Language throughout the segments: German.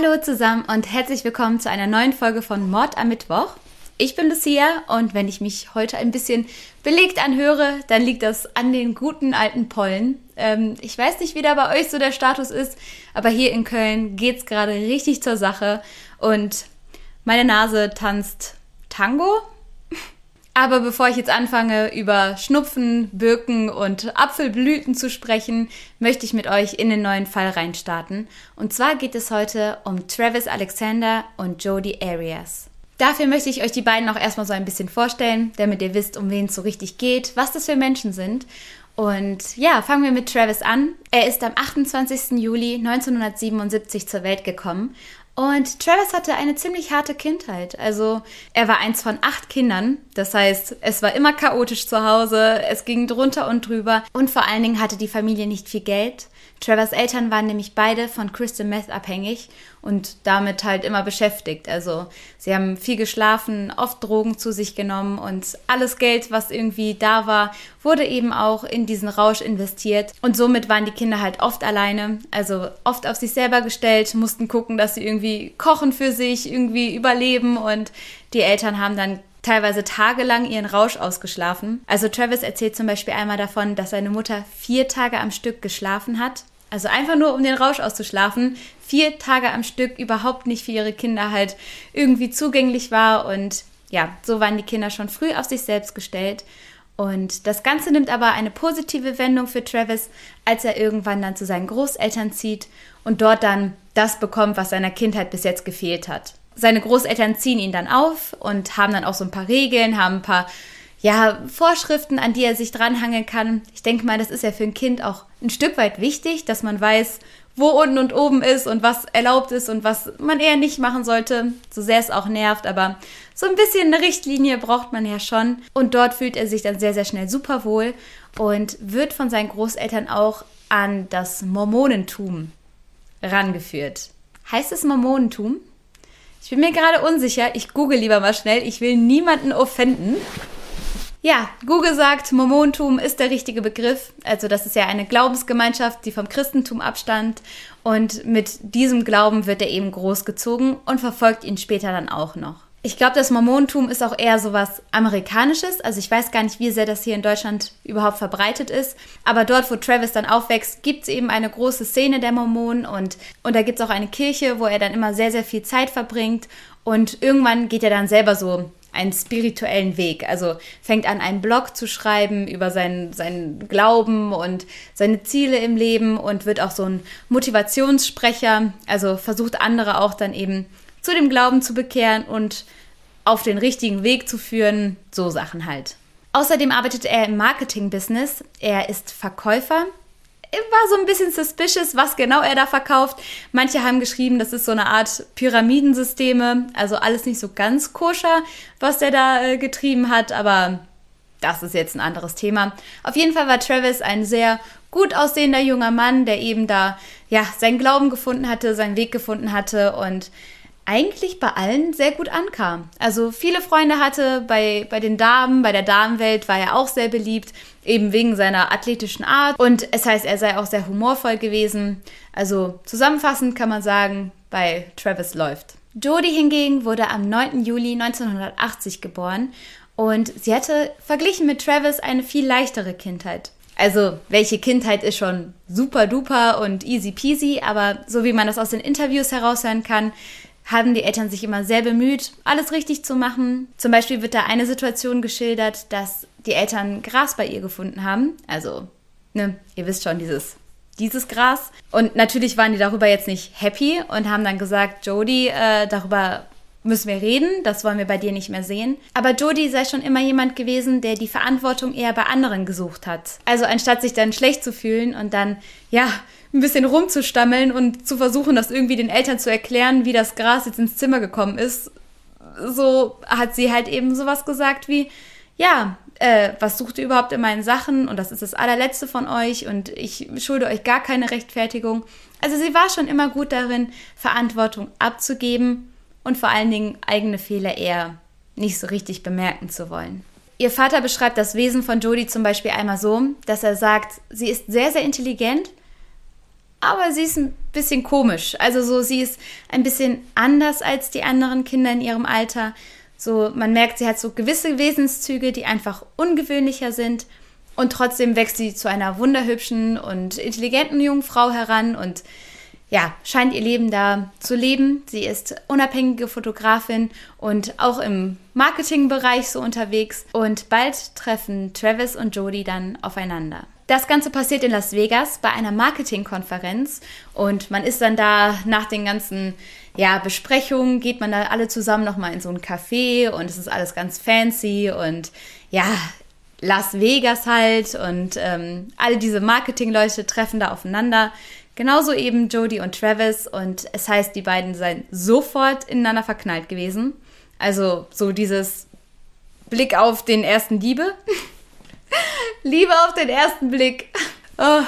Hallo zusammen und herzlich willkommen zu einer neuen Folge von Mord am Mittwoch. Ich bin Lucia und wenn ich mich heute ein bisschen belegt anhöre, dann liegt das an den guten alten Pollen. Ähm, ich weiß nicht, wie da bei euch so der Status ist, aber hier in Köln geht es gerade richtig zur Sache und meine Nase tanzt Tango. Aber bevor ich jetzt anfange, über Schnupfen, Birken und Apfelblüten zu sprechen, möchte ich mit euch in den neuen Fall reinstarten. Und zwar geht es heute um Travis Alexander und Jodie Arias. Dafür möchte ich euch die beiden auch erstmal so ein bisschen vorstellen, damit ihr wisst, um wen es so richtig geht, was das für Menschen sind. Und ja, fangen wir mit Travis an. Er ist am 28. Juli 1977 zur Welt gekommen und Travis hatte eine ziemlich harte Kindheit. Also er war eins von acht Kindern. Das heißt, es war immer chaotisch zu Hause, es ging drunter und drüber. Und vor allen Dingen hatte die Familie nicht viel Geld. Travers Eltern waren nämlich beide von Crystal Meth abhängig und damit halt immer beschäftigt. Also sie haben viel geschlafen, oft Drogen zu sich genommen und alles Geld, was irgendwie da war, wurde eben auch in diesen Rausch investiert. Und somit waren die Kinder halt oft alleine, also oft auf sich selber gestellt, mussten gucken, dass sie irgendwie kochen für sich, irgendwie überleben und die Eltern haben dann teilweise tagelang ihren Rausch ausgeschlafen. Also Travis erzählt zum Beispiel einmal davon, dass seine Mutter vier Tage am Stück geschlafen hat. Also einfach nur, um den Rausch auszuschlafen. Vier Tage am Stück überhaupt nicht für ihre Kinder halt irgendwie zugänglich war. Und ja, so waren die Kinder schon früh auf sich selbst gestellt. Und das Ganze nimmt aber eine positive Wendung für Travis, als er irgendwann dann zu seinen Großeltern zieht und dort dann das bekommt, was seiner Kindheit bis jetzt gefehlt hat seine Großeltern ziehen ihn dann auf und haben dann auch so ein paar Regeln, haben ein paar ja, Vorschriften, an die er sich dranhangeln kann. Ich denke mal, das ist ja für ein Kind auch ein Stück weit wichtig, dass man weiß, wo unten und oben ist und was erlaubt ist und was man eher nicht machen sollte, so sehr es auch nervt, aber so ein bisschen eine Richtlinie braucht man ja schon. Und dort fühlt er sich dann sehr, sehr schnell super wohl und wird von seinen Großeltern auch an das Mormonentum rangeführt. Heißt es Mormonentum? Ich bin mir gerade unsicher. Ich google lieber mal schnell. Ich will niemanden offenden. Ja, Google sagt, Mormontum ist der richtige Begriff. Also das ist ja eine Glaubensgemeinschaft, die vom Christentum abstand. Und mit diesem Glauben wird er eben großgezogen und verfolgt ihn später dann auch noch. Ich glaube, das Mormonentum ist auch eher so was Amerikanisches. Also ich weiß gar nicht, wie sehr das hier in Deutschland überhaupt verbreitet ist. Aber dort, wo Travis dann aufwächst, gibt es eben eine große Szene der Mormonen und, und da gibt es auch eine Kirche, wo er dann immer sehr, sehr viel Zeit verbringt. Und irgendwann geht er dann selber so einen spirituellen Weg. Also fängt an, einen Blog zu schreiben über seinen, seinen Glauben und seine Ziele im Leben und wird auch so ein Motivationssprecher. Also versucht andere auch dann eben zu dem Glauben zu bekehren und auf den richtigen Weg zu führen, so Sachen halt. Außerdem arbeitet er im Marketing-Business. Er ist Verkäufer. War so ein bisschen suspicious, was genau er da verkauft. Manche haben geschrieben, das ist so eine Art Pyramidensysteme, also alles nicht so ganz koscher, was er da äh, getrieben hat, aber das ist jetzt ein anderes Thema. Auf jeden Fall war Travis ein sehr gut aussehender junger Mann, der eben da ja seinen Glauben gefunden hatte, seinen Weg gefunden hatte und eigentlich bei allen sehr gut ankam. Also viele Freunde hatte bei, bei den Damen, bei der Damenwelt war er auch sehr beliebt, eben wegen seiner athletischen Art. Und es heißt, er sei auch sehr humorvoll gewesen. Also zusammenfassend kann man sagen, bei Travis läuft. Jodie hingegen wurde am 9. Juli 1980 geboren und sie hatte verglichen mit Travis eine viel leichtere Kindheit. Also, welche Kindheit ist schon super duper und easy peasy, aber so wie man das aus den Interviews heraushören kann, haben die Eltern sich immer sehr bemüht, alles richtig zu machen. Zum Beispiel wird da eine Situation geschildert, dass die Eltern Gras bei ihr gefunden haben. Also, ne, ihr wisst schon, dieses, dieses Gras. Und natürlich waren die darüber jetzt nicht happy und haben dann gesagt, Jodie, äh, darüber müssen wir reden, das wollen wir bei dir nicht mehr sehen. Aber Jodie sei schon immer jemand gewesen, der die Verantwortung eher bei anderen gesucht hat. Also anstatt sich dann schlecht zu fühlen und dann, ja, ein bisschen rumzustammeln und zu versuchen, das irgendwie den Eltern zu erklären, wie das Gras jetzt ins Zimmer gekommen ist, so hat sie halt eben sowas gesagt wie, ja, äh, was sucht ihr überhaupt in meinen Sachen und das ist das allerletzte von euch und ich schulde euch gar keine Rechtfertigung. Also sie war schon immer gut darin, Verantwortung abzugeben und vor allen Dingen eigene Fehler eher nicht so richtig bemerken zu wollen. Ihr Vater beschreibt das Wesen von Jodie zum Beispiel einmal so, dass er sagt, sie ist sehr, sehr intelligent, aber sie ist ein bisschen komisch. Also so, sie ist ein bisschen anders als die anderen Kinder in ihrem Alter. So, man merkt, sie hat so gewisse Wesenszüge, die einfach ungewöhnlicher sind. Und trotzdem wächst sie zu einer wunderhübschen und intelligenten jungen Frau heran und ja, scheint ihr Leben da zu leben. Sie ist unabhängige Fotografin und auch im Marketingbereich so unterwegs. Und bald treffen Travis und Jodie dann aufeinander. Das Ganze passiert in Las Vegas bei einer Marketingkonferenz und man ist dann da nach den ganzen ja, Besprechungen, geht man da alle zusammen nochmal in so ein Café und es ist alles ganz fancy und ja, Las Vegas halt und ähm, alle diese Marketingleute treffen da aufeinander. Genauso eben Jodie und Travis und es heißt, die beiden seien sofort ineinander verknallt gewesen. Also so dieses Blick auf den ersten Liebe. Liebe auf den ersten Blick. Oh,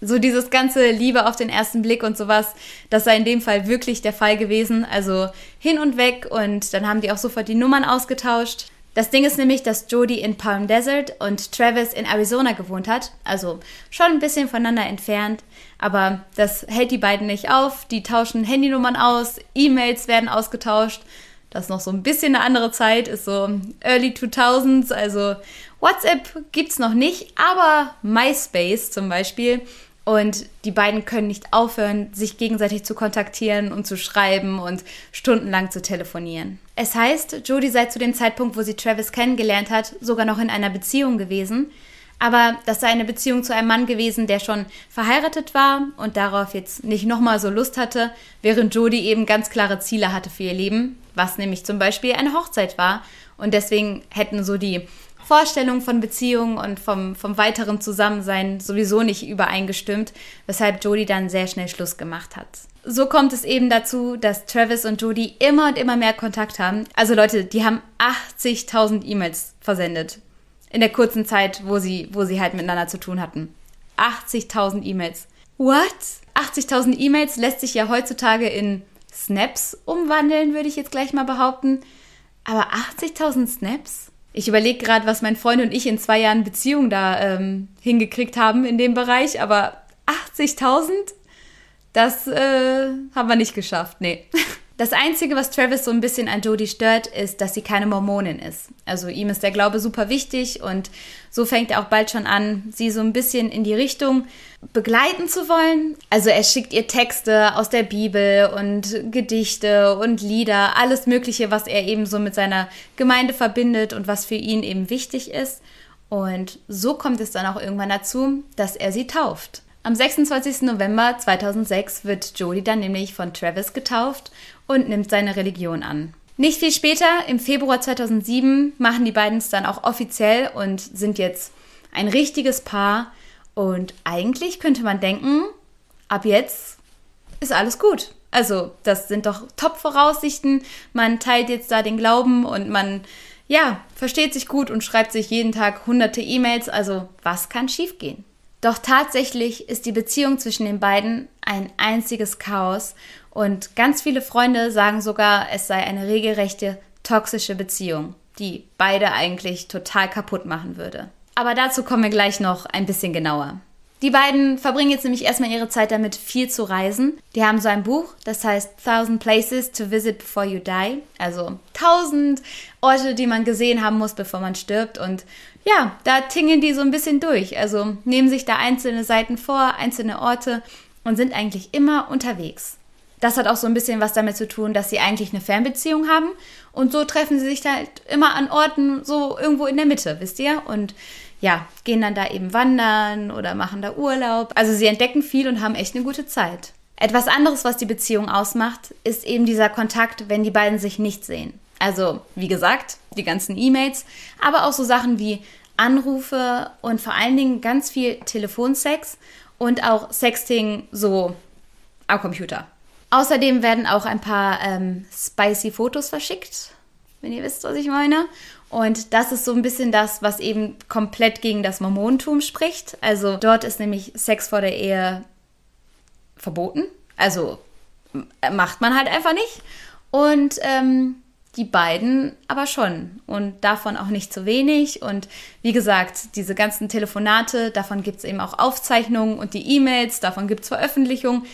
so dieses ganze Liebe auf den ersten Blick und sowas, das sei in dem Fall wirklich der Fall gewesen. Also hin und weg und dann haben die auch sofort die Nummern ausgetauscht. Das Ding ist nämlich, dass Jodie in Palm Desert und Travis in Arizona gewohnt hat, also schon ein bisschen voneinander entfernt, aber das hält die beiden nicht auf. Die tauschen Handynummern aus, E-Mails werden ausgetauscht. Das ist noch so ein bisschen eine andere Zeit, ist so Early 2000s, also WhatsApp gibt es noch nicht, aber MySpace zum Beispiel. Und die beiden können nicht aufhören, sich gegenseitig zu kontaktieren und zu schreiben und stundenlang zu telefonieren. Es heißt, Jodie sei zu dem Zeitpunkt, wo sie Travis kennengelernt hat, sogar noch in einer Beziehung gewesen. Aber das sei eine Beziehung zu einem Mann gewesen, der schon verheiratet war und darauf jetzt nicht nochmal so Lust hatte, während Jodie eben ganz klare Ziele hatte für ihr Leben, was nämlich zum Beispiel eine Hochzeit war. Und deswegen hätten so die Vorstellungen von Beziehungen und vom, vom weiteren Zusammensein sowieso nicht übereingestimmt, weshalb Jodie dann sehr schnell Schluss gemacht hat. So kommt es eben dazu, dass Travis und Jodie immer und immer mehr Kontakt haben. Also Leute, die haben 80.000 E-Mails versendet. In der kurzen Zeit, wo sie, wo sie halt miteinander zu tun hatten. 80.000 E-Mails. What? 80.000 E-Mails lässt sich ja heutzutage in Snaps umwandeln, würde ich jetzt gleich mal behaupten. Aber 80.000 Snaps? Ich überlege gerade, was mein Freund und ich in zwei Jahren Beziehung da ähm, hingekriegt haben in dem Bereich, aber 80.000, das äh, haben wir nicht geschafft, nee. Das Einzige, was Travis so ein bisschen an Jodie stört, ist, dass sie keine Mormonin ist. Also ihm ist der Glaube super wichtig und so fängt er auch bald schon an, sie so ein bisschen in die Richtung begleiten zu wollen. Also er schickt ihr Texte aus der Bibel und Gedichte und Lieder, alles Mögliche, was er eben so mit seiner Gemeinde verbindet und was für ihn eben wichtig ist. Und so kommt es dann auch irgendwann dazu, dass er sie tauft. Am 26. November 2006 wird Jodie dann nämlich von Travis getauft und nimmt seine Religion an. Nicht viel später, im Februar 2007, machen die beiden es dann auch offiziell und sind jetzt ein richtiges Paar. Und eigentlich könnte man denken, ab jetzt ist alles gut. Also, das sind doch Top-Voraussichten. Man teilt jetzt da den Glauben und man, ja, versteht sich gut und schreibt sich jeden Tag hunderte E-Mails. Also, was kann schiefgehen? Doch tatsächlich ist die Beziehung zwischen den beiden ein einziges Chaos und ganz viele Freunde sagen sogar, es sei eine regelrechte toxische Beziehung, die beide eigentlich total kaputt machen würde. Aber dazu kommen wir gleich noch ein bisschen genauer. Die beiden verbringen jetzt nämlich erstmal ihre Zeit damit, viel zu reisen. Die haben so ein Buch, das heißt Thousand Places to Visit Before You Die. Also tausend Orte, die man gesehen haben muss, bevor man stirbt. Und ja, da tingeln die so ein bisschen durch. Also nehmen sich da einzelne Seiten vor, einzelne Orte und sind eigentlich immer unterwegs. Das hat auch so ein bisschen was damit zu tun, dass sie eigentlich eine Fernbeziehung haben. Und so treffen sie sich halt immer an Orten so irgendwo in der Mitte, wisst ihr? Und ja, gehen dann da eben wandern oder machen da Urlaub. Also sie entdecken viel und haben echt eine gute Zeit. Etwas anderes, was die Beziehung ausmacht, ist eben dieser Kontakt, wenn die beiden sich nicht sehen. Also, wie gesagt, die ganzen E-Mails, aber auch so Sachen wie Anrufe und vor allen Dingen ganz viel Telefonsex und auch Sexting so am Computer. Außerdem werden auch ein paar ähm, spicy Fotos verschickt, wenn ihr wisst, was ich meine. Und das ist so ein bisschen das, was eben komplett gegen das Mormonentum spricht. Also dort ist nämlich Sex vor der Ehe verboten. Also macht man halt einfach nicht. Und ähm, die beiden aber schon und davon auch nicht zu wenig. Und wie gesagt, diese ganzen Telefonate, davon gibt es eben auch Aufzeichnungen und die E-Mails, davon gibt es Veröffentlichungen.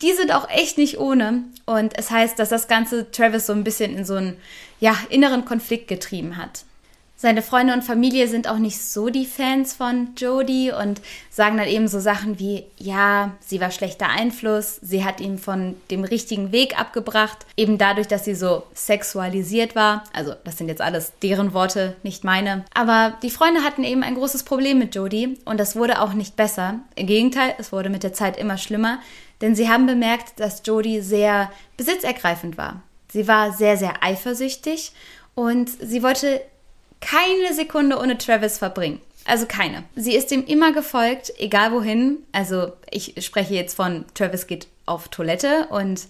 Die sind auch echt nicht ohne. Und es heißt, dass das Ganze Travis so ein bisschen in so einen ja, inneren Konflikt getrieben hat. Seine Freunde und Familie sind auch nicht so die Fans von Jodie und sagen dann eben so Sachen wie, ja, sie war schlechter Einfluss, sie hat ihn von dem richtigen Weg abgebracht, eben dadurch, dass sie so sexualisiert war. Also das sind jetzt alles deren Worte, nicht meine. Aber die Freunde hatten eben ein großes Problem mit Jodie und das wurde auch nicht besser. Im Gegenteil, es wurde mit der Zeit immer schlimmer, denn sie haben bemerkt, dass Jodie sehr besitzergreifend war. Sie war sehr, sehr eifersüchtig und sie wollte keine Sekunde ohne Travis verbringen. Also keine. Sie ist ihm immer gefolgt, egal wohin. Also ich spreche jetzt von Travis geht auf Toilette und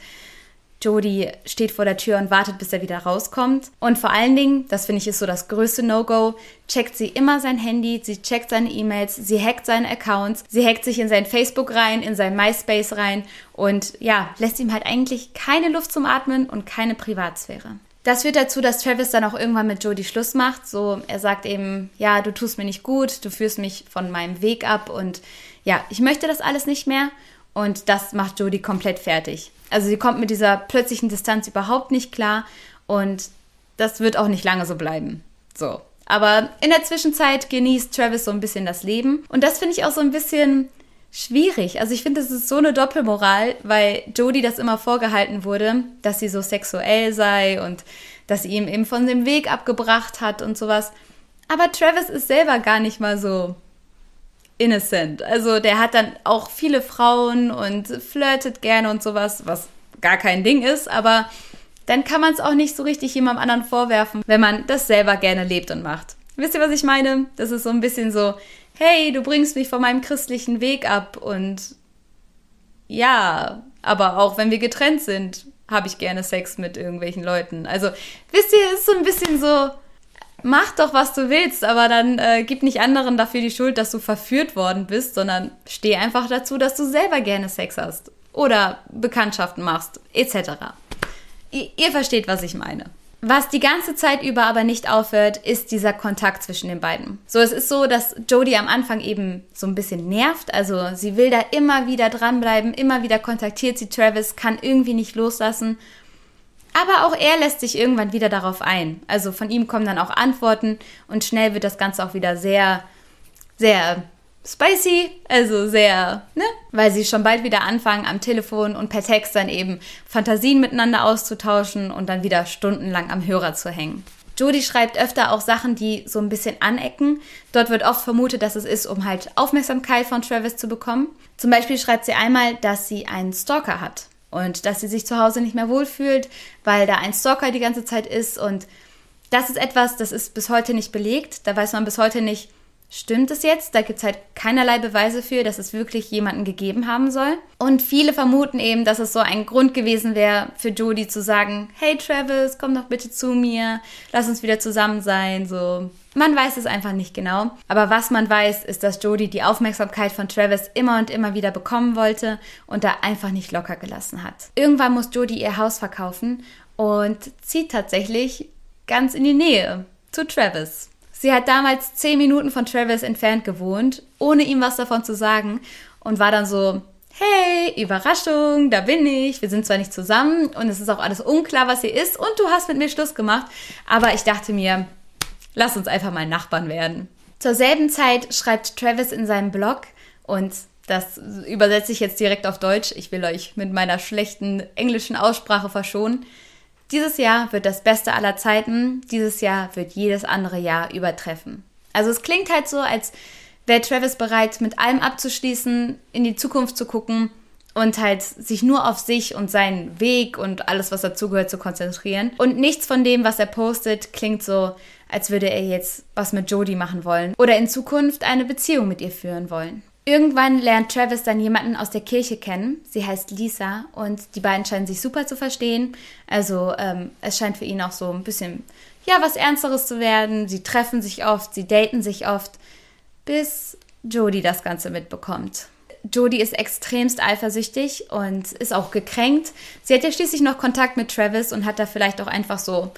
Jodie steht vor der Tür und wartet, bis er wieder rauskommt. Und vor allen Dingen, das finde ich ist so das größte No-Go, checkt sie immer sein Handy, sie checkt seine E-Mails, sie hackt seine Accounts, sie hackt sich in sein Facebook rein, in sein MySpace rein und ja, lässt ihm halt eigentlich keine Luft zum Atmen und keine Privatsphäre. Das führt dazu, dass Travis dann auch irgendwann mit Jodie Schluss macht. So, er sagt eben, ja, du tust mir nicht gut, du führst mich von meinem Weg ab und ja, ich möchte das alles nicht mehr. Und das macht Jodie komplett fertig. Also sie kommt mit dieser plötzlichen Distanz überhaupt nicht klar und das wird auch nicht lange so bleiben. So. Aber in der Zwischenzeit genießt Travis so ein bisschen das Leben. Und das finde ich auch so ein bisschen schwierig. Also ich finde, es ist so eine Doppelmoral, weil Jodie das immer vorgehalten wurde, dass sie so sexuell sei und dass sie ihm eben von dem Weg abgebracht hat und sowas. Aber Travis ist selber gar nicht mal so innocent. Also der hat dann auch viele Frauen und flirtet gerne und sowas, was gar kein Ding ist, aber dann kann man es auch nicht so richtig jemandem anderen vorwerfen, wenn man das selber gerne lebt und macht. Wisst ihr, was ich meine? Das ist so ein bisschen so, hey, du bringst mich von meinem christlichen Weg ab und ja, aber auch wenn wir getrennt sind, habe ich gerne Sex mit irgendwelchen Leuten. Also, wisst ihr, ist so ein bisschen so, mach doch, was du willst, aber dann äh, gib nicht anderen dafür die Schuld, dass du verführt worden bist, sondern steh einfach dazu, dass du selber gerne Sex hast oder Bekanntschaften machst, etc. ihr, ihr versteht, was ich meine. Was die ganze Zeit über aber nicht aufhört, ist dieser Kontakt zwischen den beiden. So, es ist so, dass Jodie am Anfang eben so ein bisschen nervt. Also sie will da immer wieder dranbleiben, immer wieder kontaktiert sie Travis, kann irgendwie nicht loslassen. Aber auch er lässt sich irgendwann wieder darauf ein. Also von ihm kommen dann auch Antworten und schnell wird das Ganze auch wieder sehr, sehr spicy, also sehr, ne? Weil sie schon bald wieder anfangen, am Telefon und per Text dann eben Fantasien miteinander auszutauschen und dann wieder stundenlang am Hörer zu hängen. Jodie schreibt öfter auch Sachen, die so ein bisschen anecken. Dort wird oft vermutet, dass es ist, um halt Aufmerksamkeit von Travis zu bekommen. Zum Beispiel schreibt sie einmal, dass sie einen Stalker hat und dass sie sich zu Hause nicht mehr wohlfühlt, weil da ein Stalker die ganze Zeit ist und das ist etwas, das ist bis heute nicht belegt. Da weiß man bis heute nicht, stimmt es jetzt? Da gibt es halt keinerlei Beweise für, dass es wirklich jemanden gegeben haben soll. Und viele vermuten eben, dass es so ein Grund gewesen wäre für Jodie zu sagen, hey Travis, komm doch bitte zu mir, lass uns wieder zusammen sein, so. Man weiß es einfach nicht genau. Aber was man weiß, ist, dass Jodie die Aufmerksamkeit von Travis immer und immer wieder bekommen wollte und da einfach nicht locker gelassen hat. Irgendwann muss Jodie ihr Haus verkaufen und zieht tatsächlich ganz in die Nähe zu Travis. Sie hat damals zehn Minuten von Travis entfernt gewohnt, ohne ihm was davon zu sagen und war dann so, hey, Überraschung, da bin ich. Wir sind zwar nicht zusammen und es ist auch alles unklar, was hier ist und du hast mit mir Schluss gemacht, aber ich dachte mir, lass uns einfach mal Nachbarn werden. Zur selben Zeit schreibt Travis in seinem Blog und das übersetze ich jetzt direkt auf Deutsch. Ich will euch mit meiner schlechten englischen Aussprache verschonen. Dieses Jahr wird das Beste aller Zeiten, dieses Jahr wird jedes andere Jahr übertreffen. Also es klingt halt so, als wäre Travis bereit, mit allem abzuschließen, in die Zukunft zu gucken und halt sich nur auf sich und seinen Weg und alles, was dazugehört, zu konzentrieren. Und nichts von dem, was er postet, klingt so, als würde er jetzt was mit Jodie machen wollen oder in Zukunft eine Beziehung mit ihr führen wollen. Irgendwann lernt Travis dann jemanden aus der Kirche kennen. Sie heißt Lisa und die beiden scheinen sich super zu verstehen. Also ähm, es scheint für ihn auch so ein bisschen, ja, was Ernsteres zu werden. Sie treffen sich oft, sie daten sich oft, bis Jodie das Ganze mitbekommt. Jodie ist extremst eifersüchtig und ist auch gekränkt. Sie hat ja schließlich noch Kontakt mit Travis und hat da vielleicht auch einfach so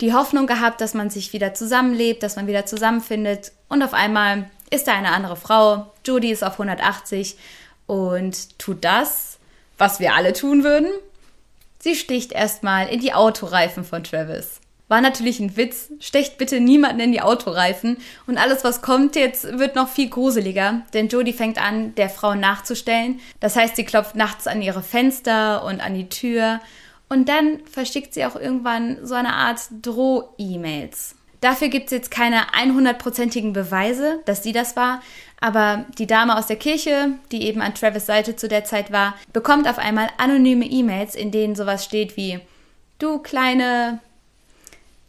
die Hoffnung gehabt, dass man sich wieder zusammenlebt, dass man wieder zusammenfindet. Und auf einmal ist da eine andere Frau. Judy ist auf 180 und tut das, was wir alle tun würden. Sie sticht erstmal in die Autoreifen von Travis. War natürlich ein Witz. Stecht bitte niemanden in die Autoreifen. Und alles, was kommt jetzt, wird noch viel gruseliger. Denn Jodie fängt an, der Frau nachzustellen. Das heißt, sie klopft nachts an ihre Fenster und an die Tür. Und dann verschickt sie auch irgendwann so eine Art Droh-E-Mails. Dafür gibt es jetzt keine 100%igen Beweise, dass sie das war. Aber die Dame aus der Kirche, die eben an Travis Seite zu der Zeit war, bekommt auf einmal anonyme E-Mails, in denen sowas steht wie Du kleine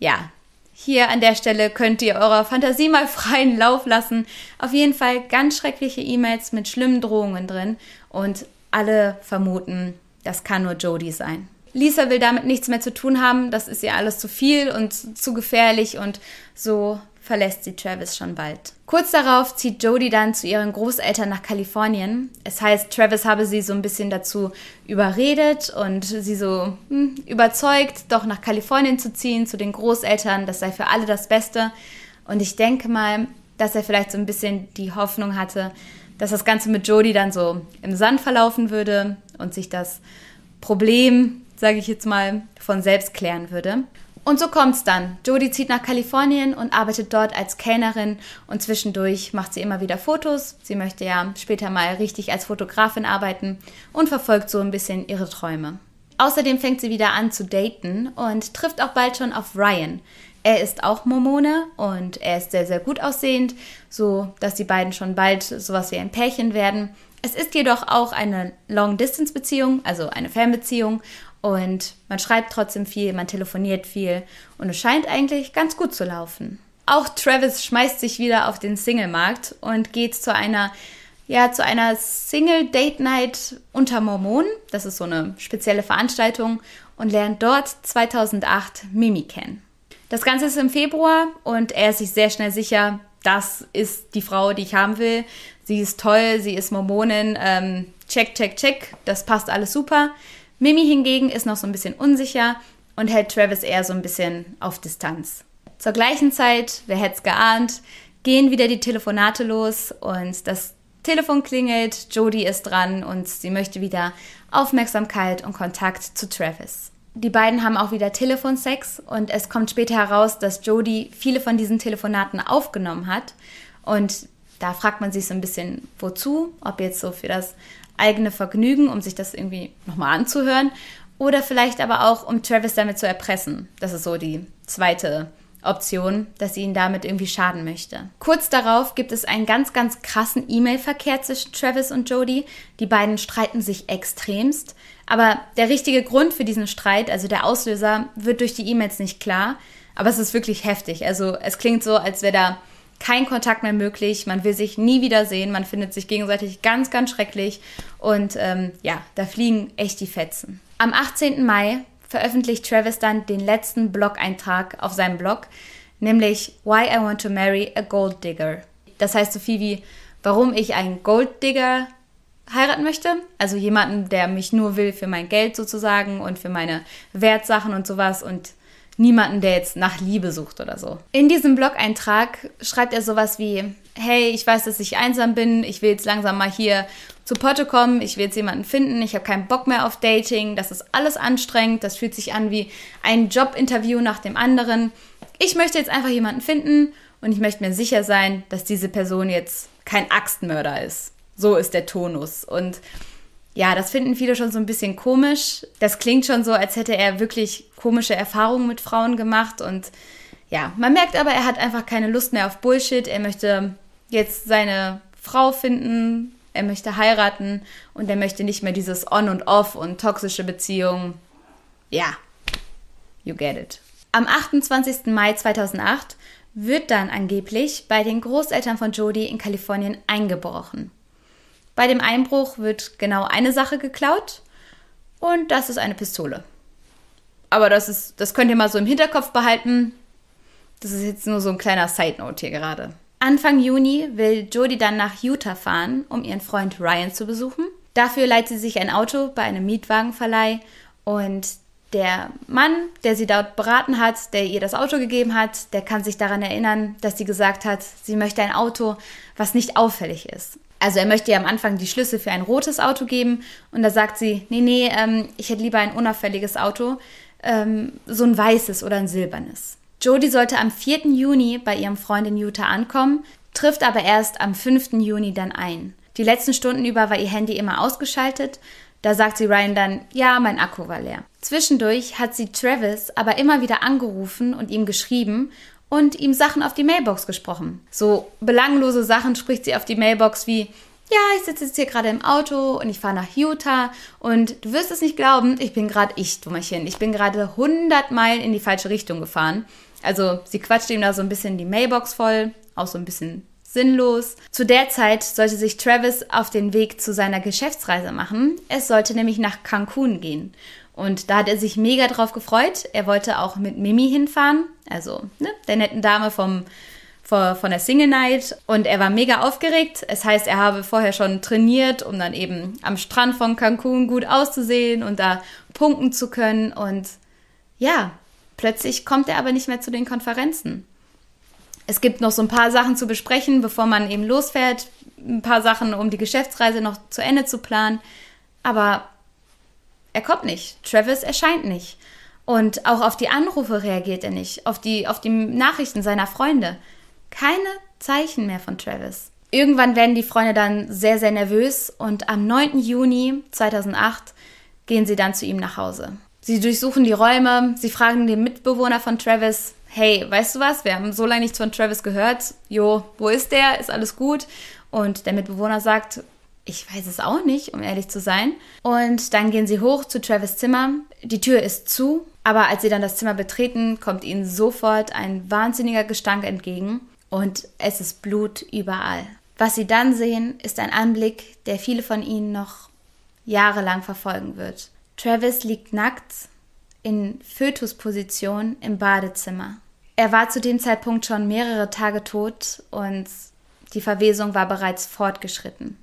ja, hier an der Stelle könnt ihr eurer Fantasie mal freien Lauf lassen. Auf jeden Fall ganz schreckliche E-Mails mit schlimmen Drohungen drin und alle vermuten, das kann nur Jodie sein. Lisa will damit nichts mehr zu tun haben, das ist ihr alles zu viel und zu gefährlich und so verlässt sie Travis schon bald. Kurz darauf zieht Jodie dann zu ihren Großeltern nach Kalifornien. Es heißt, Travis habe sie so ein bisschen dazu überredet und sie so hm, überzeugt, doch nach Kalifornien zu ziehen, zu den Großeltern. Das sei für alle das Beste. Und ich denke mal, dass er vielleicht so ein bisschen die Hoffnung hatte, dass das Ganze mit Jodie dann so im Sand verlaufen würde und sich das Problem, sage ich jetzt mal, von selbst klären würde. Und so kommt's dann. Jodie zieht nach Kalifornien und arbeitet dort als Kellnerin und zwischendurch macht sie immer wieder Fotos. Sie möchte ja später mal richtig als Fotografin arbeiten und verfolgt so ein bisschen ihre Träume. Außerdem fängt sie wieder an zu daten und trifft auch bald schon auf Ryan. Er ist auch Mormone und er ist sehr, sehr gut aussehend, so dass die beiden schon bald sowas wie ein Pärchen werden. Es ist jedoch auch eine Long-Distance-Beziehung, also eine Fernbeziehung und man schreibt trotzdem viel, man telefoniert viel und es scheint eigentlich ganz gut zu laufen. Auch Travis schmeißt sich wieder auf den Single-Markt und geht zu einer, ja, zu einer Single-Date-Night unter Mormonen. Das ist so eine spezielle Veranstaltung und lernt dort 2008 Mimi kennen. Das Ganze ist im Februar und er ist sich sehr schnell sicher, das ist die Frau, die ich haben will. Sie ist toll, sie ist Mormonin. Ähm, check, check, check. Das passt alles super. Mimi hingegen ist noch so ein bisschen unsicher und hält Travis eher so ein bisschen auf Distanz. Zur gleichen Zeit, wer hätte es geahnt, gehen wieder die Telefonate los und das Telefon klingelt, Jodie ist dran und sie möchte wieder Aufmerksamkeit und Kontakt zu Travis. Die beiden haben auch wieder Telefonsex und es kommt später heraus, dass Jodie viele von diesen Telefonaten aufgenommen hat und da fragt man sich so ein bisschen, wozu, ob jetzt so für das eigene Vergnügen, um sich das irgendwie nochmal anzuhören. Oder vielleicht aber auch, um Travis damit zu erpressen. Das ist so die zweite Option, dass sie ihn damit irgendwie schaden möchte. Kurz darauf gibt es einen ganz, ganz krassen E-Mail-Verkehr zwischen Travis und Jodie. Die beiden streiten sich extremst. Aber der richtige Grund für diesen Streit, also der Auslöser, wird durch die E-Mails nicht klar. Aber es ist wirklich heftig. Also es klingt so, als wäre da kein Kontakt mehr möglich, man will sich nie wiedersehen, man findet sich gegenseitig ganz, ganz schrecklich und ähm, ja, da fliegen echt die Fetzen. Am 18. Mai veröffentlicht Travis dann den letzten Blog-Eintrag auf seinem Blog, nämlich Why I Want to Marry a Gold Digger. Das heißt so viel wie, warum ich einen Gold Digger heiraten möchte, also jemanden, der mich nur will für mein Geld sozusagen und für meine Wertsachen und sowas und niemanden, der jetzt nach Liebe sucht oder so. In diesem Blog-Eintrag schreibt er sowas wie, hey, ich weiß, dass ich einsam bin, ich will jetzt langsam mal hier zu Potte kommen, ich will jetzt jemanden finden, ich habe keinen Bock mehr auf Dating, das ist alles anstrengend, das fühlt sich an wie ein Jobinterview nach dem anderen. Ich möchte jetzt einfach jemanden finden und ich möchte mir sicher sein, dass diese Person jetzt kein Axtmörder ist. So ist der Tonus. Und ja, das finden viele schon so ein bisschen komisch. Das klingt schon so, als hätte er wirklich komische Erfahrungen mit Frauen gemacht. Und ja, man merkt aber, er hat einfach keine Lust mehr auf Bullshit. Er möchte jetzt seine Frau finden, er möchte heiraten und er möchte nicht mehr dieses On und Off und toxische Beziehungen. Ja, you get it. Am 28. Mai 2008 wird dann angeblich bei den Großeltern von Jodie in Kalifornien eingebrochen. Bei dem Einbruch wird genau eine Sache geklaut und das ist eine Pistole. Aber das ist, das könnt ihr mal so im Hinterkopf behalten. Das ist jetzt nur so ein kleiner Side Note hier gerade. Anfang Juni will Jodie dann nach Utah fahren, um ihren Freund Ryan zu besuchen. Dafür leiht sie sich ein Auto bei einem Mietwagenverleih und Der Mann, der sie dort beraten hat, der ihr das Auto gegeben hat, der kann sich daran erinnern, dass sie gesagt hat, sie möchte ein Auto, was nicht auffällig ist. Also er möchte ihr am Anfang die Schlüssel für ein rotes Auto geben und da sagt sie, nee, nee, ähm, ich hätte lieber ein unauffälliges Auto, ähm, so ein weißes oder ein silbernes. Jodie sollte am 4. Juni bei ihrem Freund in Utah ankommen, trifft aber erst am 5. Juni dann ein. Die letzten Stunden über war ihr Handy immer ausgeschaltet da sagt sie Ryan dann, ja, mein Akku war leer. Zwischendurch hat sie Travis aber immer wieder angerufen und ihm geschrieben und ihm Sachen auf die Mailbox gesprochen. So belanglose Sachen spricht sie auf die Mailbox wie, ja, ich sitze jetzt hier gerade im Auto und ich fahre nach Utah und du wirst es nicht glauben, ich bin gerade, ich, Dummerchen, ich bin gerade 100 Meilen in die falsche Richtung gefahren. Also sie quatscht ihm da so ein bisschen die Mailbox voll, auch so ein bisschen sinnlos. Zu der Zeit sollte sich Travis auf den Weg zu seiner Geschäftsreise machen. Es sollte nämlich nach Cancun gehen. Und da hat er sich mega drauf gefreut. Er wollte auch mit Mimi hinfahren, also ne, der netten Dame vom, von der Single Night. Und er war mega aufgeregt. Es heißt, er habe vorher schon trainiert, um dann eben am Strand von Cancun gut auszusehen und da punkten zu können. Und ja, plötzlich kommt er aber nicht mehr zu den Konferenzen. Es gibt noch so ein paar Sachen zu besprechen, bevor man eben losfährt. Ein paar Sachen, um die Geschäftsreise noch zu Ende zu planen. Aber er kommt nicht. Travis erscheint nicht. Und auch auf die Anrufe reagiert er nicht. Auf die, auf die Nachrichten seiner Freunde. Keine Zeichen mehr von Travis. Irgendwann werden die Freunde dann sehr, sehr nervös und am 9. Juni 2008 gehen sie dann zu ihm nach Hause. Sie durchsuchen die Räume, sie fragen den Mitbewohner von Travis, hey, weißt du was, wir haben so lange nichts von Travis gehört. Jo, wo ist der? Ist alles gut? Und der Mitbewohner sagt, ich weiß es auch nicht, um ehrlich zu sein. Und dann gehen sie hoch zu Travis Zimmer. Die Tür ist zu, aber als sie dann das Zimmer betreten, kommt ihnen sofort ein wahnsinniger Gestank entgegen und es ist Blut überall. Was sie dann sehen, ist ein Anblick, der viele von ihnen noch jahrelang verfolgen wird. Travis liegt nackt in Fötusposition im Badezimmer. Er war zu dem Zeitpunkt schon mehrere Tage tot und die Verwesung war bereits fortgeschritten.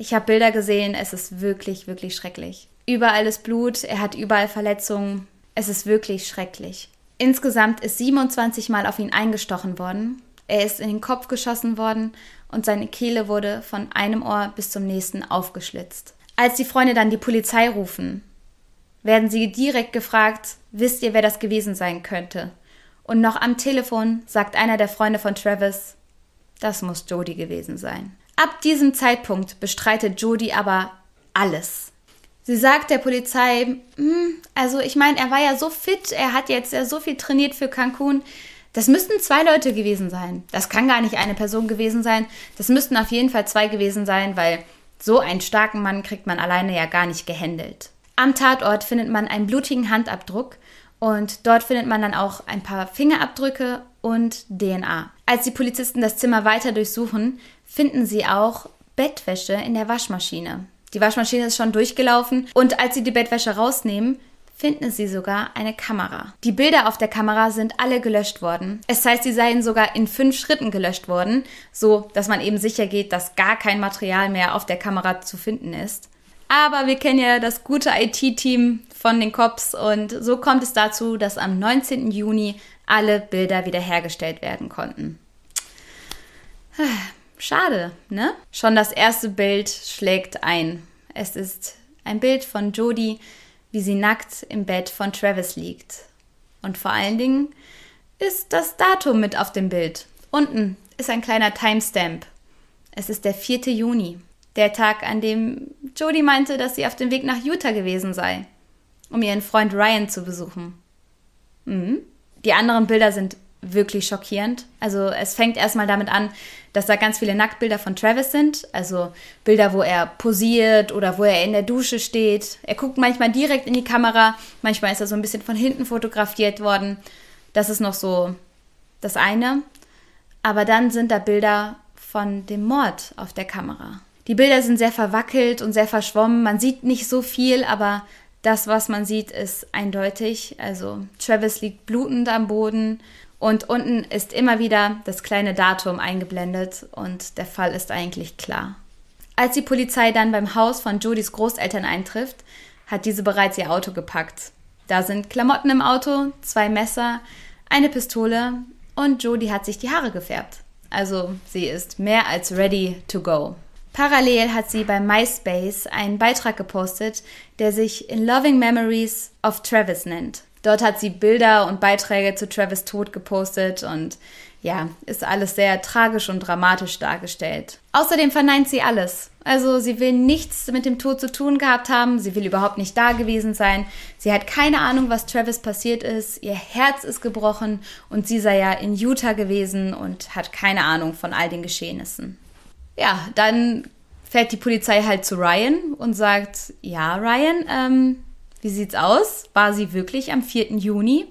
Ich habe Bilder gesehen, es ist wirklich, wirklich schrecklich. Überall ist Blut, er hat überall Verletzungen, es ist wirklich schrecklich. Insgesamt ist 27 Mal auf ihn eingestochen worden, er ist in den Kopf geschossen worden und seine Kehle wurde von einem Ohr bis zum nächsten aufgeschlitzt. Als die Freunde dann die Polizei rufen, werden sie direkt gefragt, wisst ihr, wer das gewesen sein könnte? Und noch am Telefon sagt einer der Freunde von Travis, das muss Jody gewesen sein. Ab diesem Zeitpunkt bestreitet Jody aber alles. Sie sagt der Polizei, hm, also ich meine, er war ja so fit, er hat jetzt ja so viel trainiert für Cancun. Das müssten zwei Leute gewesen sein. Das kann gar nicht eine Person gewesen sein. Das müssten auf jeden Fall zwei gewesen sein, weil so einen starken Mann kriegt man alleine ja gar nicht gehandelt. Am Tatort findet man einen blutigen Handabdruck und dort findet man dann auch ein paar Fingerabdrücke und DNA. Als die Polizisten das Zimmer weiter durchsuchen, finden sie auch Bettwäsche in der Waschmaschine. Die Waschmaschine ist schon durchgelaufen und als sie die Bettwäsche rausnehmen, finden sie sogar eine Kamera. Die Bilder auf der Kamera sind alle gelöscht worden. Es heißt, sie seien sogar in fünf Schritten gelöscht worden, so dass man eben sicher geht, dass gar kein Material mehr auf der Kamera zu finden ist. Aber wir kennen ja das gute IT-Team von den Cops und so kommt es dazu, dass am 19. Juni alle Bilder wiederhergestellt werden konnten. Schade, ne? Schon das erste Bild schlägt ein. Es ist ein Bild von Jodie, wie sie nackt im Bett von Travis liegt. Und vor allen Dingen ist das Datum mit auf dem Bild. Unten ist ein kleiner Timestamp. Es ist der 4. Juni. Der Tag, an dem Jodie meinte, dass sie auf dem Weg nach Utah gewesen sei, um ihren Freund Ryan zu besuchen. Mhm. Die anderen Bilder sind wirklich schockierend. Also es fängt erstmal damit an, dass da ganz viele Nacktbilder von Travis sind. Also Bilder, wo er posiert oder wo er in der Dusche steht. Er guckt manchmal direkt in die Kamera, manchmal ist er so ein bisschen von hinten fotografiert worden. Das ist noch so das eine. Aber dann sind da Bilder von dem Mord auf der Kamera. Die Bilder sind sehr verwackelt und sehr verschwommen. Man sieht nicht so viel, aber das, was man sieht, ist eindeutig. Also Travis liegt blutend am Boden und unten ist immer wieder das kleine Datum eingeblendet und der Fall ist eigentlich klar. Als die Polizei dann beim Haus von Jodys Großeltern eintrifft, hat diese bereits ihr Auto gepackt. Da sind Klamotten im Auto, zwei Messer, eine Pistole und Jodie hat sich die Haare gefärbt. Also sie ist mehr als ready to go. Parallel hat sie bei MySpace einen Beitrag gepostet, der sich In Loving Memories of Travis nennt. Dort hat sie Bilder und Beiträge zu Travis Tod gepostet und ja, ist alles sehr tragisch und dramatisch dargestellt. Außerdem verneint sie alles. Also sie will nichts mit dem Tod zu tun gehabt haben, sie will überhaupt nicht da gewesen sein, sie hat keine Ahnung, was Travis passiert ist, ihr Herz ist gebrochen und sie sei ja in Utah gewesen und hat keine Ahnung von all den Geschehnissen. Ja, dann fährt die Polizei halt zu Ryan und sagt, ja, Ryan, ähm, wie sieht's aus? War sie wirklich am 4. Juni?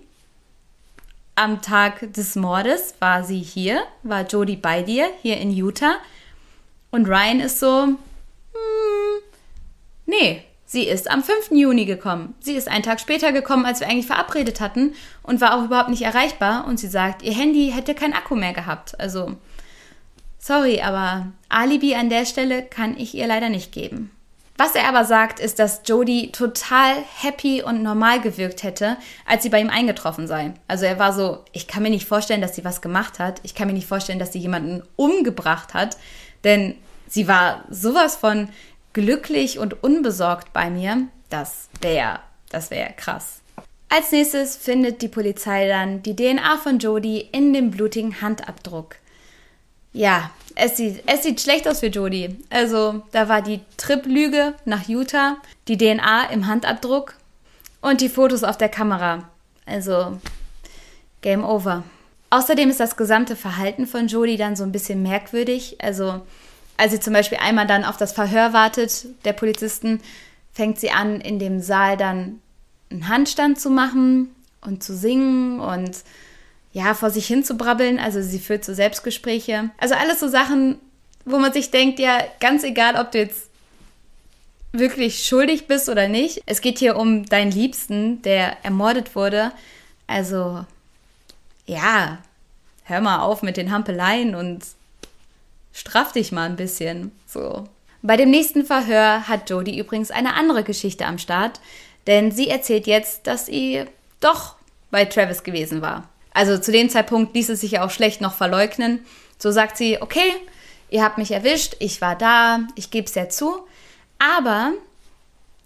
Am Tag des Mordes war sie hier, war Jodie bei dir, hier in Utah. Und Ryan ist so, hm, nee, sie ist am 5. Juni gekommen. Sie ist einen Tag später gekommen, als wir eigentlich verabredet hatten und war auch überhaupt nicht erreichbar. Und sie sagt, ihr Handy hätte keinen Akku mehr gehabt. Also, sorry, aber Alibi an der Stelle kann ich ihr leider nicht geben. Was er aber sagt, ist, dass Jodie total happy und normal gewirkt hätte, als sie bei ihm eingetroffen sei. Also er war so, ich kann mir nicht vorstellen, dass sie was gemacht hat. Ich kann mir nicht vorstellen, dass sie jemanden umgebracht hat. Denn sie war sowas von glücklich und unbesorgt bei mir. Das wäre, das wäre krass. Als nächstes findet die Polizei dann die DNA von Jodie in dem blutigen Handabdruck. Ja, es sieht, es sieht schlecht aus für Jodie. Also, da war die Trip-Lüge nach Utah, die DNA im Handabdruck und die Fotos auf der Kamera. Also, Game over. Außerdem ist das gesamte Verhalten von Jodie dann so ein bisschen merkwürdig. Also, als sie zum Beispiel einmal dann auf das Verhör wartet, der Polizisten, fängt sie an, in dem Saal dann einen Handstand zu machen und zu singen und ja, vor sich hin zu brabbeln. Also sie führt so Selbstgespräche. Also alles so Sachen, wo man sich denkt, ja, ganz egal, ob du jetzt wirklich schuldig bist oder nicht. Es geht hier um deinen Liebsten, der ermordet wurde. Also, ja, hör mal auf mit den Hampeleien und straff dich mal ein bisschen. So. Bei dem nächsten Verhör hat Jodie übrigens eine andere Geschichte am Start, denn sie erzählt jetzt, dass sie doch bei Travis gewesen war. Also zu dem Zeitpunkt ließ es sich ja auch schlecht noch verleugnen. So sagt sie, okay, ihr habt mich erwischt, ich war da, ich gebe es ja zu. Aber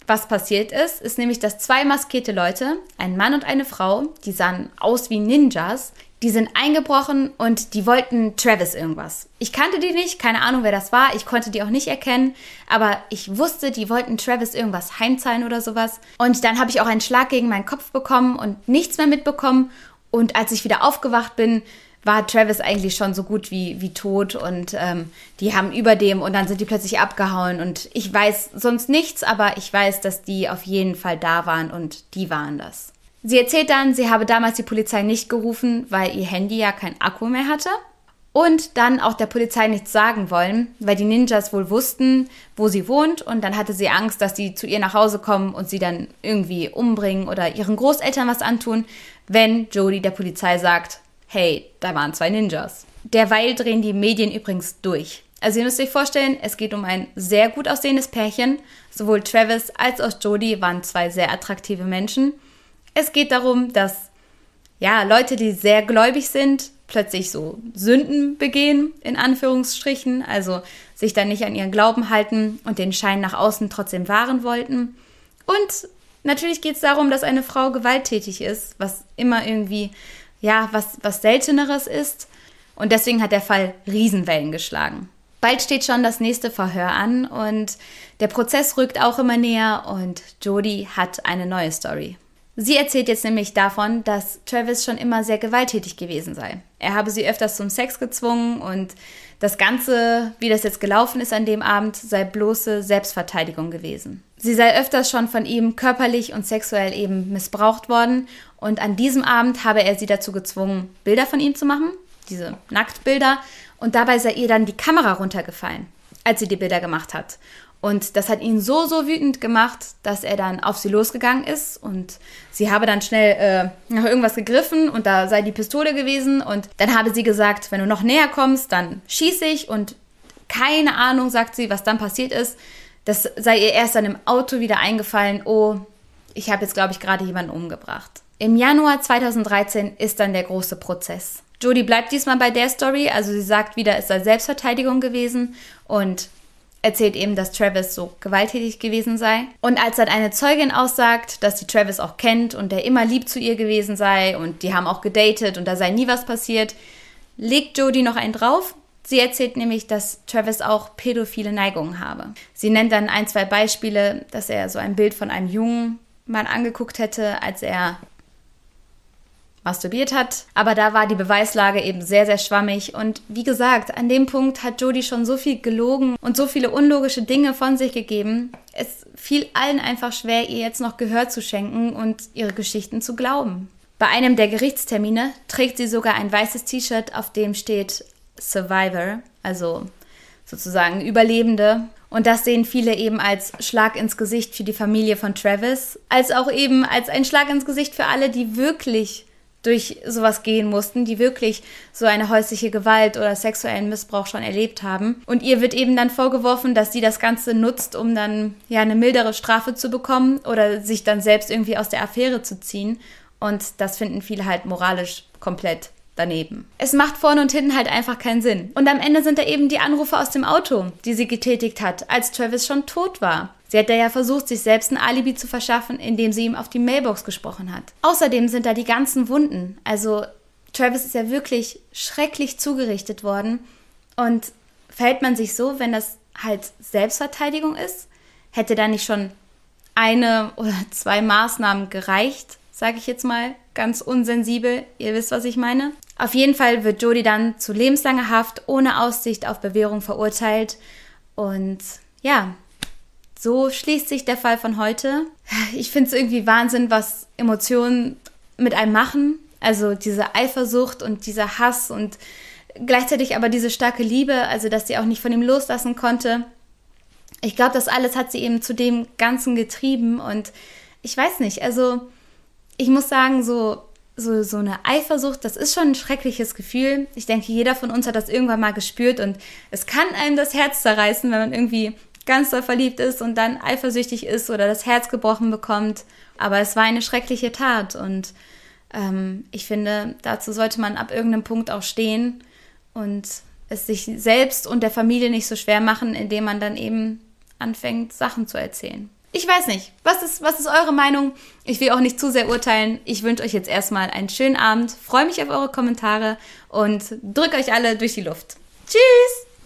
was passiert ist, ist nämlich, dass zwei maskierte Leute, ein Mann und eine Frau, die sahen aus wie Ninjas, die sind eingebrochen und die wollten Travis irgendwas. Ich kannte die nicht, keine Ahnung, wer das war, ich konnte die auch nicht erkennen, aber ich wusste, die wollten Travis irgendwas heimzahlen oder sowas. Und dann habe ich auch einen Schlag gegen meinen Kopf bekommen und nichts mehr mitbekommen und als ich wieder aufgewacht bin, war Travis eigentlich schon so gut wie, wie tot und ähm, die haben über dem und dann sind die plötzlich abgehauen und ich weiß sonst nichts, aber ich weiß, dass die auf jeden Fall da waren und die waren das. Sie erzählt dann, sie habe damals die Polizei nicht gerufen, weil ihr Handy ja kein Akku mehr hatte und dann auch der Polizei nichts sagen wollen, weil die Ninjas wohl wussten, wo sie wohnt und dann hatte sie Angst, dass die zu ihr nach Hause kommen und sie dann irgendwie umbringen oder ihren Großeltern was antun, wenn Jodie der Polizei sagt, hey, da waren zwei Ninjas. Derweil drehen die Medien übrigens durch. Also ihr müsst euch vorstellen, es geht um ein sehr gut aussehendes Pärchen. Sowohl Travis als auch Jodie waren zwei sehr attraktive Menschen. Es geht darum, dass ja, Leute, die sehr gläubig sind, plötzlich so Sünden begehen, in Anführungsstrichen, also sich dann nicht an ihren Glauben halten und den Schein nach außen trotzdem wahren wollten. Und Natürlich geht es darum, dass eine Frau gewalttätig ist, was immer irgendwie, ja, was, was Selteneres ist. Und deswegen hat der Fall Riesenwellen geschlagen. Bald steht schon das nächste Verhör an und der Prozess rückt auch immer näher und Jodie hat eine neue Story. Sie erzählt jetzt nämlich davon, dass Travis schon immer sehr gewalttätig gewesen sei. Er habe sie öfters zum Sex gezwungen und das Ganze, wie das jetzt gelaufen ist an dem Abend, sei bloße Selbstverteidigung gewesen. Sie sei öfters schon von ihm körperlich und sexuell eben missbraucht worden. Und an diesem Abend habe er sie dazu gezwungen, Bilder von ihm zu machen, diese Nacktbilder, und dabei sei ihr dann die Kamera runtergefallen, als sie die Bilder gemacht hat. Und das hat ihn so, so wütend gemacht, dass er dann auf sie losgegangen ist. Und sie habe dann schnell äh, nach irgendwas gegriffen und da sei die Pistole gewesen. Und dann habe sie gesagt, wenn du noch näher kommst, dann schieße ich. Und keine Ahnung, sagt sie, was dann passiert ist. Das sei ihr erst dann im Auto wieder eingefallen, oh, ich habe jetzt, glaube ich, gerade jemanden umgebracht. Im Januar 2013 ist dann der große Prozess. Jodie bleibt diesmal bei der Story, also sie sagt wieder, es sei Selbstverteidigung gewesen und erzählt eben, dass Travis so gewalttätig gewesen sei. Und als dann eine Zeugin aussagt, dass sie Travis auch kennt und der immer lieb zu ihr gewesen sei und die haben auch gedatet und da sei nie was passiert, legt Jodie noch einen drauf. Sie erzählt nämlich, dass Travis auch pädophile Neigungen habe. Sie nennt dann ein, zwei Beispiele, dass er so ein Bild von einem Jungen mal angeguckt hätte, als er masturbiert hat. Aber da war die Beweislage eben sehr, sehr schwammig. Und wie gesagt, an dem Punkt hat Jodie schon so viel gelogen und so viele unlogische Dinge von sich gegeben. Es fiel allen einfach schwer, ihr jetzt noch Gehör zu schenken und ihre Geschichten zu glauben. Bei einem der Gerichtstermine trägt sie sogar ein weißes T-Shirt, auf dem steht Survivor, also sozusagen Überlebende. Und das sehen viele eben als Schlag ins Gesicht für die Familie von Travis, als auch eben als ein Schlag ins Gesicht für alle, die wirklich durch sowas gehen mussten, die wirklich so eine häusliche Gewalt oder sexuellen Missbrauch schon erlebt haben. Und ihr wird eben dann vorgeworfen, dass sie das Ganze nutzt, um dann ja eine mildere Strafe zu bekommen oder sich dann selbst irgendwie aus der Affäre zu ziehen. Und das finden viele halt moralisch komplett daneben. Es macht vorne und hinten halt einfach keinen Sinn. Und am Ende sind da eben die Anrufe aus dem Auto, die sie getätigt hat, als Travis schon tot war. Sie hat ja versucht, sich selbst ein Alibi zu verschaffen, indem sie ihm auf die Mailbox gesprochen hat. Außerdem sind da die ganzen Wunden. Also Travis ist ja wirklich schrecklich zugerichtet worden. Und verhält man sich so, wenn das halt Selbstverteidigung ist? Hätte da nicht schon eine oder zwei Maßnahmen gereicht, sage ich jetzt mal, ganz unsensibel. Ihr wisst, was ich meine. Auf jeden Fall wird Jodie dann zu lebenslanger Haft ohne Aussicht auf Bewährung verurteilt. Und ja, so schließt sich der Fall von heute. Ich finde es irgendwie Wahnsinn, was Emotionen mit einem machen. Also diese Eifersucht und dieser Hass und gleichzeitig aber diese starke Liebe, also dass sie auch nicht von ihm loslassen konnte. Ich glaube, das alles hat sie eben zu dem Ganzen getrieben und ich weiß nicht, also ich muss sagen, so, so, so eine Eifersucht, das ist schon ein schreckliches Gefühl. Ich denke, jeder von uns hat das irgendwann mal gespürt und es kann einem das Herz zerreißen, wenn man irgendwie ganz doll verliebt ist und dann eifersüchtig ist oder das Herz gebrochen bekommt. Aber es war eine schreckliche Tat und ähm, ich finde, dazu sollte man ab irgendeinem Punkt auch stehen und es sich selbst und der Familie nicht so schwer machen, indem man dann eben anfängt, Sachen zu erzählen. Ich weiß nicht. Was ist, was ist eure Meinung? Ich will auch nicht zu sehr urteilen. Ich wünsche euch jetzt erstmal einen schönen Abend, freue mich auf eure Kommentare und drücke euch alle durch die Luft. Tschüss!